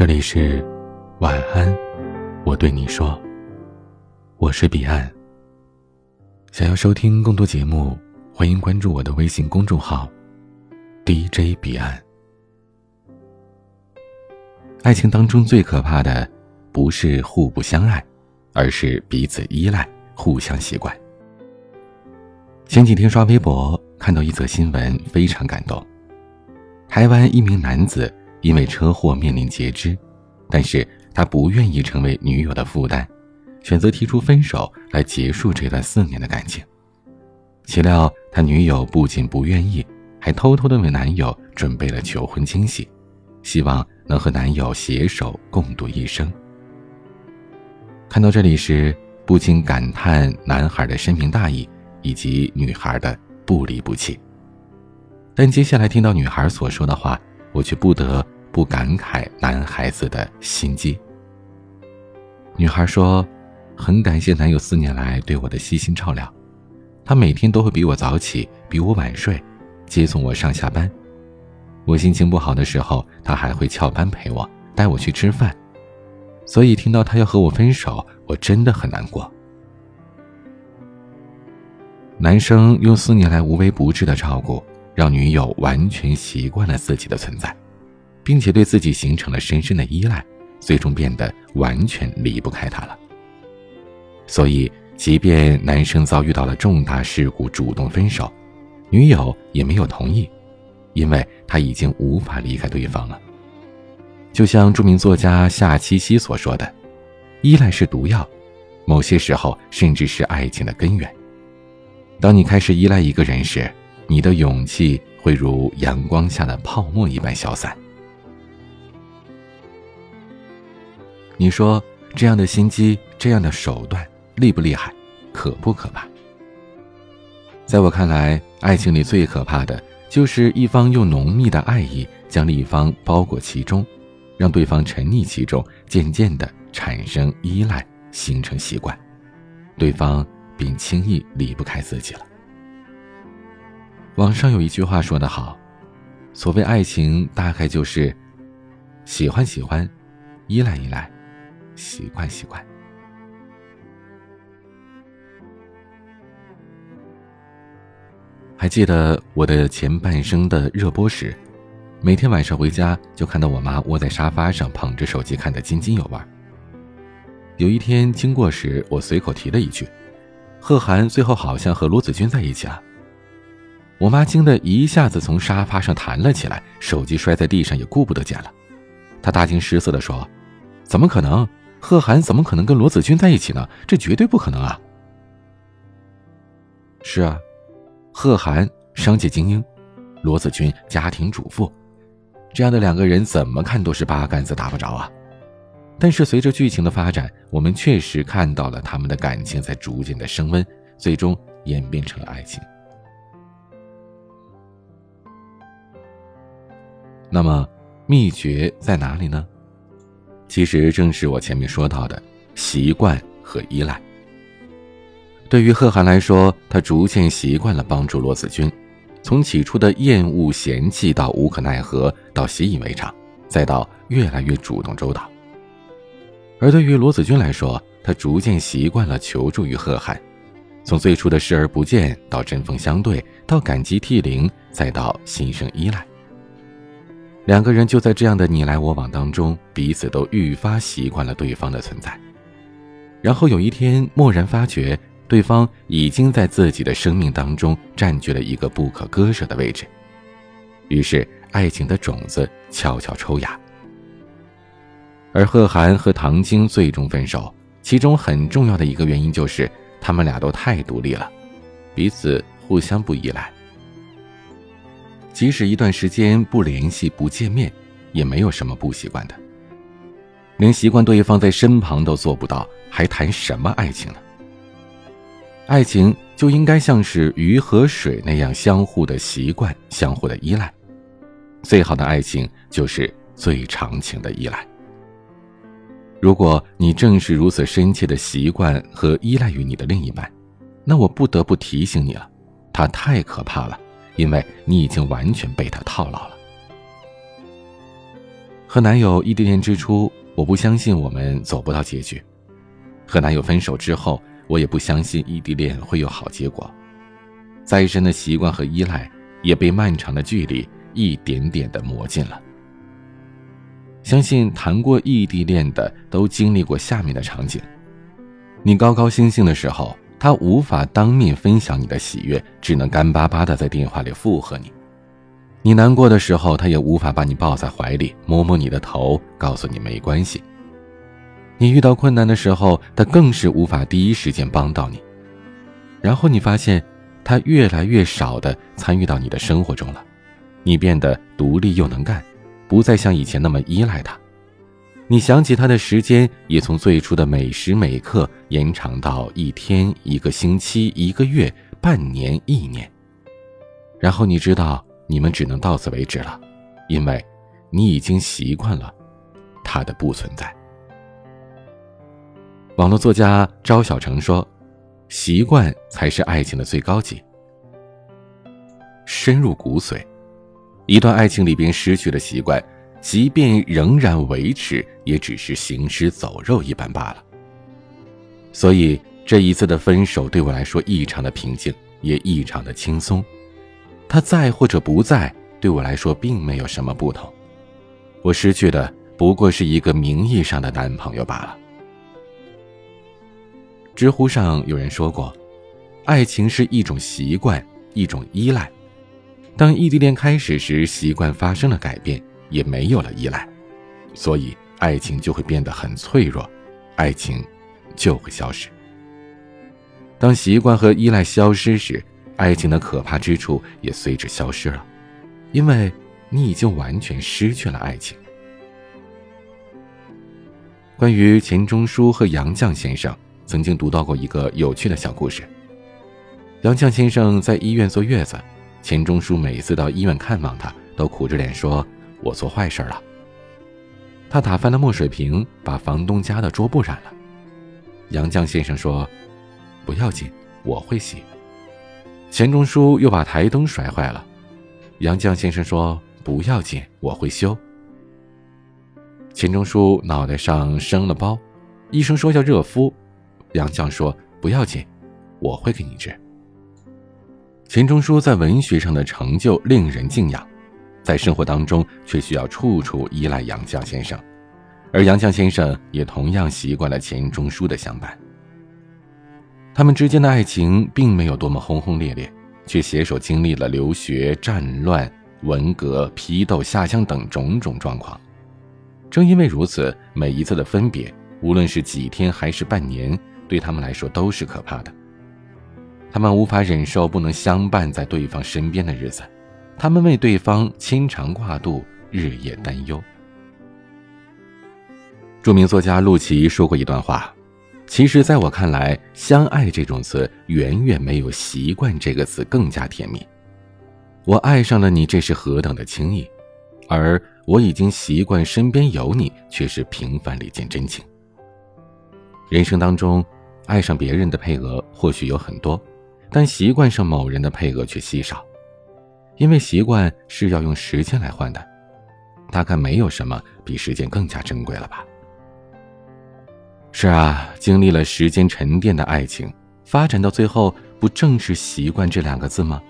这里是晚安，我对你说，我是彼岸。想要收听更多节目，欢迎关注我的微信公众号 DJ 彼岸。爱情当中最可怕的，不是互不相爱，而是彼此依赖、互相习惯。前几天刷微博看到一则新闻，非常感动。台湾一名男子。因为车祸面临截肢，但是他不愿意成为女友的负担，选择提出分手来结束这段四年的感情。岂料他女友不仅不愿意，还偷偷的为男友准备了求婚惊喜，希望能和男友携手共度一生。看到这里时，不禁感叹男孩的深明大义以及女孩的不离不弃。但接下来听到女孩所说的话。我却不得不感慨男孩子的心机。女孩说：“很感谢男友四年来对我的悉心照料，他每天都会比我早起，比我晚睡，接送我上下班。我心情不好的时候，他还会翘班陪我，带我去吃饭。所以听到他要和我分手，我真的很难过。”男生用四年来无微不至的照顾。让女友完全习惯了自己的存在，并且对自己形成了深深的依赖，最终变得完全离不开他了。所以，即便男生遭遇到了重大事故主动分手，女友也没有同意，因为他已经无法离开对方了。就像著名作家夏七七所说的：“依赖是毒药，某些时候甚至是爱情的根源。当你开始依赖一个人时。”你的勇气会如阳光下的泡沫一般消散。你说这样的心机，这样的手段厉不厉害，可不可怕？在我看来，爱情里最可怕的就是一方用浓密的爱意将另一方包裹其中，让对方沉溺其中，渐渐的产生依赖，形成习惯，对方便轻易离不开自己了。网上有一句话说得好，所谓爱情，大概就是喜欢喜欢，依赖依赖，习惯习惯。还记得我的前半生的热播时，每天晚上回家就看到我妈窝在沙发上捧着手机看得津津有味。有一天经过时，我随口提了一句：“贺涵最后好像和罗子君在一起了。”我妈惊得一下子从沙发上弹了起来，手机摔在地上也顾不得捡了。她大惊失色地说：“怎么可能？贺涵怎么可能跟罗子君在一起呢？这绝对不可能啊！”是啊，贺涵商界精英，罗子君家庭主妇，这样的两个人怎么看都是八竿子打不着啊。但是随着剧情的发展，我们确实看到了他们的感情在逐渐的升温，最终演变成了爱情。那么，秘诀在哪里呢？其实正是我前面说到的习惯和依赖。对于贺涵来说，他逐渐习惯了帮助罗子君，从起初的厌恶、嫌弃到无可奈何，到习以为常，再到越来越主动周到。而对于罗子君来说，他逐渐习惯了求助于贺涵，从最初的视而不见，到针锋相对，到感激涕零，再到心生依赖。两个人就在这样的你来我往当中，彼此都愈发习惯了对方的存在。然后有一天，蓦然发觉，对方已经在自己的生命当中占据了一个不可割舍的位置。于是，爱情的种子悄悄抽芽。而贺涵和唐晶最终分手，其中很重要的一个原因就是他们俩都太独立了，彼此互相不依赖。即使一段时间不联系、不见面，也没有什么不习惯的。连习惯对方在身旁都做不到，还谈什么爱情呢？爱情就应该像是鱼和水那样相互的习惯、相互的依赖。最好的爱情就是最长情的依赖。如果你正是如此深切的习惯和依赖于你的另一半，那我不得不提醒你了，他太可怕了。因为你已经完全被他套牢了。和男友异地恋之初，我不相信我们走不到结局；和男友分手之后，我也不相信异地恋会有好结果。再深的习惯和依赖，也被漫长的距离一点点的磨尽了。相信谈过异地恋的都经历过下面的场景：你高高兴兴的时候，他无法当面分享你的喜悦，只能干巴巴的在电话里附和你。你难过的时候，他也无法把你抱在怀里，摸摸你的头，告诉你没关系。你遇到困难的时候，他更是无法第一时间帮到你。然后你发现，他越来越少的参与到你的生活中了，你变得独立又能干，不再像以前那么依赖他。你想起他的时间，也从最初的每时每刻延长到一天、一个星期、一个月、半年、一年。然后你知道。你们只能到此为止了，因为，你已经习惯了他的不存在。网络作家赵小成说：“习惯才是爱情的最高级，深入骨髓。一段爱情里边失去了习惯，即便仍然维持，也只是行尸走肉一般罢了。所以这一次的分手对我来说异常的平静，也异常的轻松。”他在或者不在，对我来说并没有什么不同。我失去的不过是一个名义上的男朋友罢了。知乎上有人说过，爱情是一种习惯，一种依赖。当异地恋开始时，习惯发生了改变，也没有了依赖，所以爱情就会变得很脆弱，爱情就会消失。当习惯和依赖消失时，爱情的可怕之处也随之消失了，因为你已经完全失去了爱情。关于钱钟书和杨绛先生，曾经读到过一个有趣的小故事。杨绛先生在医院坐月子，钱钟书每次到医院看望他，都苦着脸说：“我做坏事了。”他打翻了墨水瓶，把房东家的桌布染了。杨绛先生说：“不要紧，我会洗。”钱钟书又把台灯摔坏了，杨绛先生说：“不要紧，我会修。”钱钟书脑袋上生了包，医生说要热敷，杨绛说：“不要紧，我会给你治。”钱钟书在文学上的成就令人敬仰，在生活当中却需要处处依赖杨绛先生，而杨绛先生也同样习惯了钱钟书的相伴。他们之间的爱情并没有多么轰轰烈烈，却携手经历了留学、战乱、文革、批斗、下乡等种种状况。正因为如此，每一次的分别，无论是几天还是半年，对他们来说都是可怕的。他们无法忍受不能相伴在对方身边的日子，他们为对方牵肠挂肚，日夜担忧。著名作家陆琪说过一段话。其实，在我看来，“相爱”这种词远远没有“习惯”这个词更加甜蜜。我爱上了你，这是何等的轻易；而我已经习惯身边有你，却是平凡里见真情。人生当中，爱上别人的配额或许有很多，但习惯上某人的配额却稀少，因为习惯是要用时间来换的。大概没有什么比时间更加珍贵了吧。是啊，经历了时间沉淀的爱情，发展到最后，不正是习惯这两个字吗？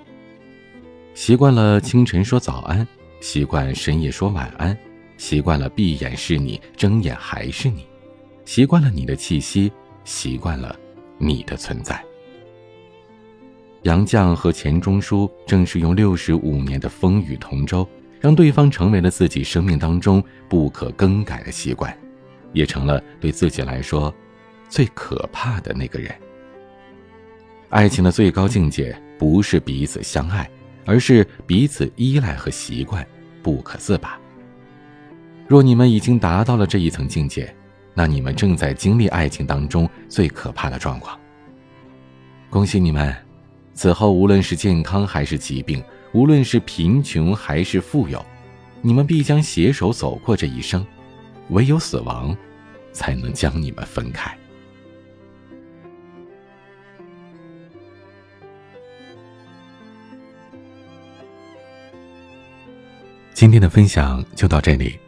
习惯了清晨说早安，习惯深夜说晚安，习惯了闭眼是你，睁眼还是你，习惯了你的气息，习惯了你的存在。杨绛和钱钟书正是用六十五年的风雨同舟，让对方成为了自己生命当中不可更改的习惯。也成了对自己来说最可怕的那个人。爱情的最高境界不是彼此相爱，而是彼此依赖和习惯，不可自拔。若你们已经达到了这一层境界，那你们正在经历爱情当中最可怕的状况。恭喜你们，此后无论是健康还是疾病，无论是贫穷还是富有，你们必将携手走过这一生。唯有死亡，才能将你们分开。今天的分享就到这里，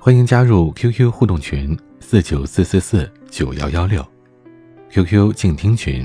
欢迎加入 QQ 互动群四九四四四九幺幺六，QQ 静听群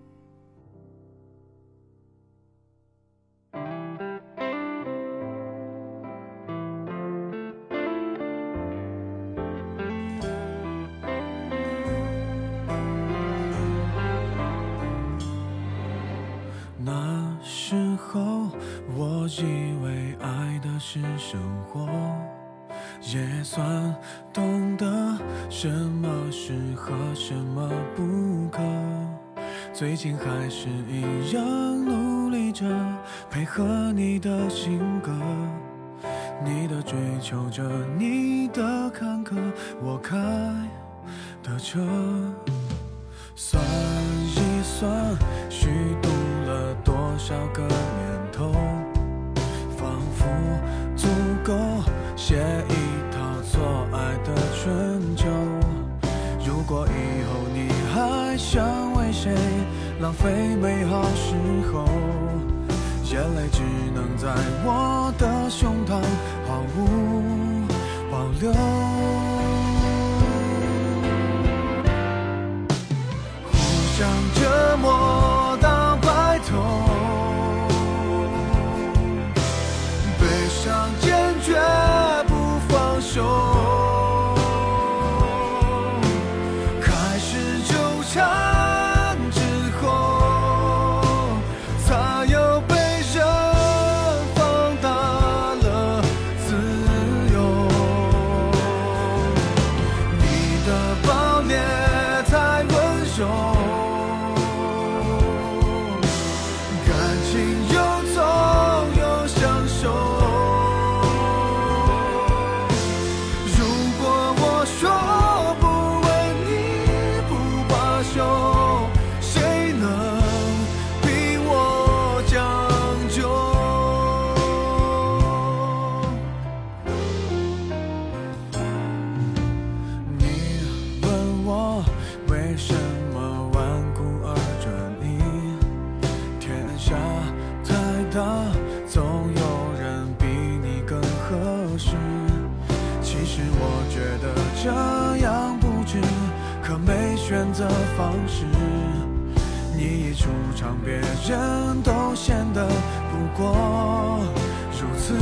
生活，也算懂得什么适合，什么不可。最近还是一样努力着，配合你的性格，你的追求着，你的坎坷，我开的车，算一算，虚度了。多少个年头，仿佛非美好时候，眼泪只能在我的胸膛毫无保留，互相折磨到白头，悲伤。选择方式，你一出场，别人都显得不过。如此，